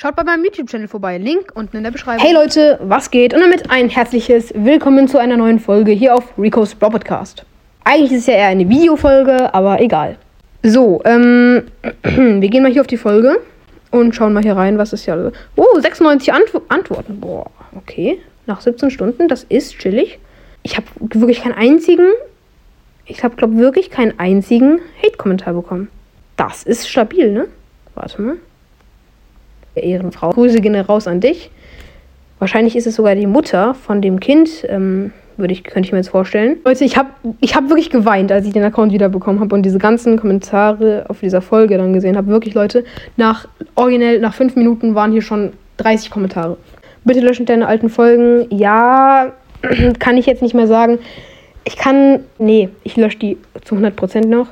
Schaut bei meinem YouTube-Channel vorbei. Link unten in der Beschreibung. Hey Leute, was geht? Und damit ein herzliches Willkommen zu einer neuen Folge hier auf Rico's Bro Podcast. Eigentlich ist es ja eher eine Videofolge, aber egal. So, ähm, wir gehen mal hier auf die Folge und schauen mal hier rein, was ist ja. Oh, 96 Antw Antworten. Boah, okay. Nach 17 Stunden, das ist chillig. Ich habe wirklich keinen einzigen, ich habe, glaube wirklich keinen einzigen Hate-Kommentar bekommen. Das ist stabil, ne? Warte mal. Ehrenfrau. Grüße gehen raus an dich. Wahrscheinlich ist es sogar die Mutter von dem Kind, ähm, würde ich, könnte ich mir jetzt vorstellen. Leute, ich habe ich hab wirklich geweint, als ich den Account wiederbekommen habe und diese ganzen Kommentare auf dieser Folge dann gesehen habe. Wirklich, Leute, nach originell, nach fünf Minuten waren hier schon 30 Kommentare. Bitte löschen deine alten Folgen. Ja, kann ich jetzt nicht mehr sagen. Ich kann, nee, ich lösche die zu 100% noch.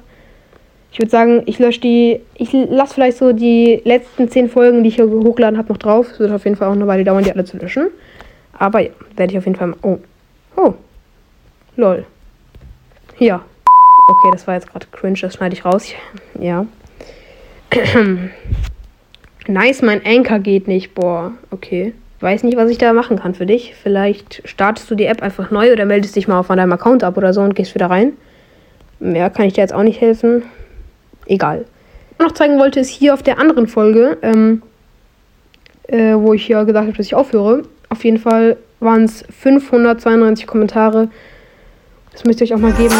Ich würde sagen, ich lösche die. Ich lasse vielleicht so die letzten zehn Folgen, die ich hier hochgeladen habe, noch drauf. Es wird auf jeden Fall auch eine Weile dauern, die alle zu löschen. Aber ja, werde ich auf jeden Fall. Oh. Oh. Lol. Ja. Okay, das war jetzt gerade cringe, das schneide ich raus. Ja. nice, mein Anchor geht nicht. Boah, okay. Weiß nicht, was ich da machen kann für dich. Vielleicht startest du die App einfach neu oder meldest dich mal von deinem Account ab oder so und gehst wieder rein. Mehr kann ich dir jetzt auch nicht helfen egal. Was ich noch zeigen wollte, ist hier auf der anderen Folge, ähm, äh, wo ich ja gesagt habe, dass ich aufhöre. Auf jeden Fall waren es 592 Kommentare. Das müsst ihr euch auch mal geben.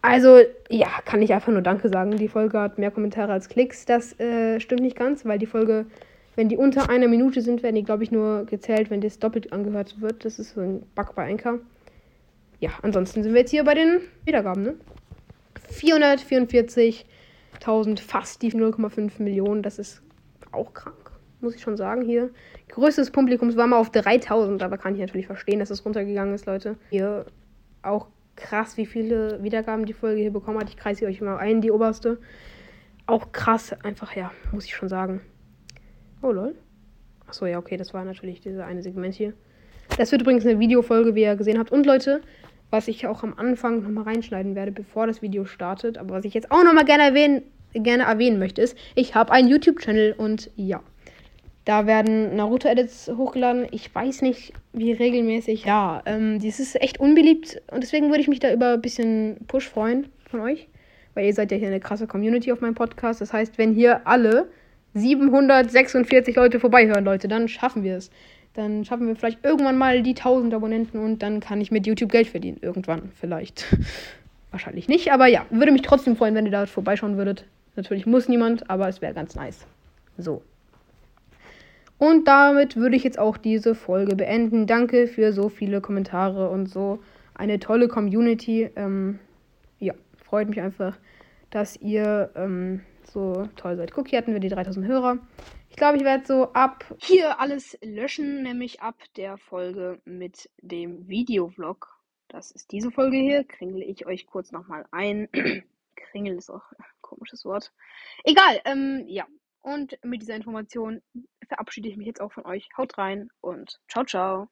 Also, ja, kann ich einfach nur Danke sagen. Die Folge hat mehr Kommentare als Klicks. Das äh, stimmt nicht ganz, weil die Folge, wenn die unter einer Minute sind, werden die, glaube ich, nur gezählt, wenn das doppelt angehört wird. Das ist so ein Bug bei Anchor. Ja, ansonsten sind wir jetzt hier bei den Wiedergaben, ne? 444.000, fast die 0,5 Millionen. Das ist auch krank, muss ich schon sagen hier. Größtes Publikums war mal auf 3000, aber kann ich natürlich verstehen, dass es runtergegangen ist, Leute. Hier auch krass, wie viele Wiedergaben die Folge hier bekommen hat. Ich kreise euch mal ein, die oberste. Auch krass, einfach, ja, muss ich schon sagen. Oh, lol. Achso, ja, okay, das war natürlich dieser eine Segment hier. Das wird übrigens eine Videofolge, wie ihr gesehen habt. Und Leute, was ich auch am Anfang nochmal reinschneiden werde, bevor das Video startet, aber was ich jetzt auch nochmal gerne erwähnen, gerne erwähnen möchte, ist, ich habe einen YouTube-Channel und ja. Da werden Naruto-Edits hochgeladen. Ich weiß nicht, wie regelmäßig. Ja, ähm, dies ist echt unbeliebt und deswegen würde ich mich da über ein bisschen Push freuen von euch. Weil ihr seid ja hier eine krasse Community auf meinem Podcast. Das heißt, wenn hier alle 746 Leute vorbeihören, Leute, dann schaffen wir es. Dann schaffen wir vielleicht irgendwann mal die 1000 Abonnenten und dann kann ich mit YouTube Geld verdienen. Irgendwann vielleicht. Wahrscheinlich nicht, aber ja, würde mich trotzdem freuen, wenn ihr da vorbeischauen würdet. Natürlich muss niemand, aber es wäre ganz nice. So. Und damit würde ich jetzt auch diese Folge beenden. Danke für so viele Kommentare und so eine tolle Community. Ähm, ja, freut mich einfach, dass ihr ähm, so toll seid. Guck, hier hatten wir die 3000 Hörer. Ich glaube, ich werde so ab hier alles löschen, nämlich ab der Folge mit dem Videovlog. Das ist diese Folge hier. Kringel ich euch kurz nochmal ein. Kringel ist auch ein komisches Wort. Egal, ähm, ja. Und mit dieser Information verabschiede ich mich jetzt auch von euch. Haut rein und ciao, ciao.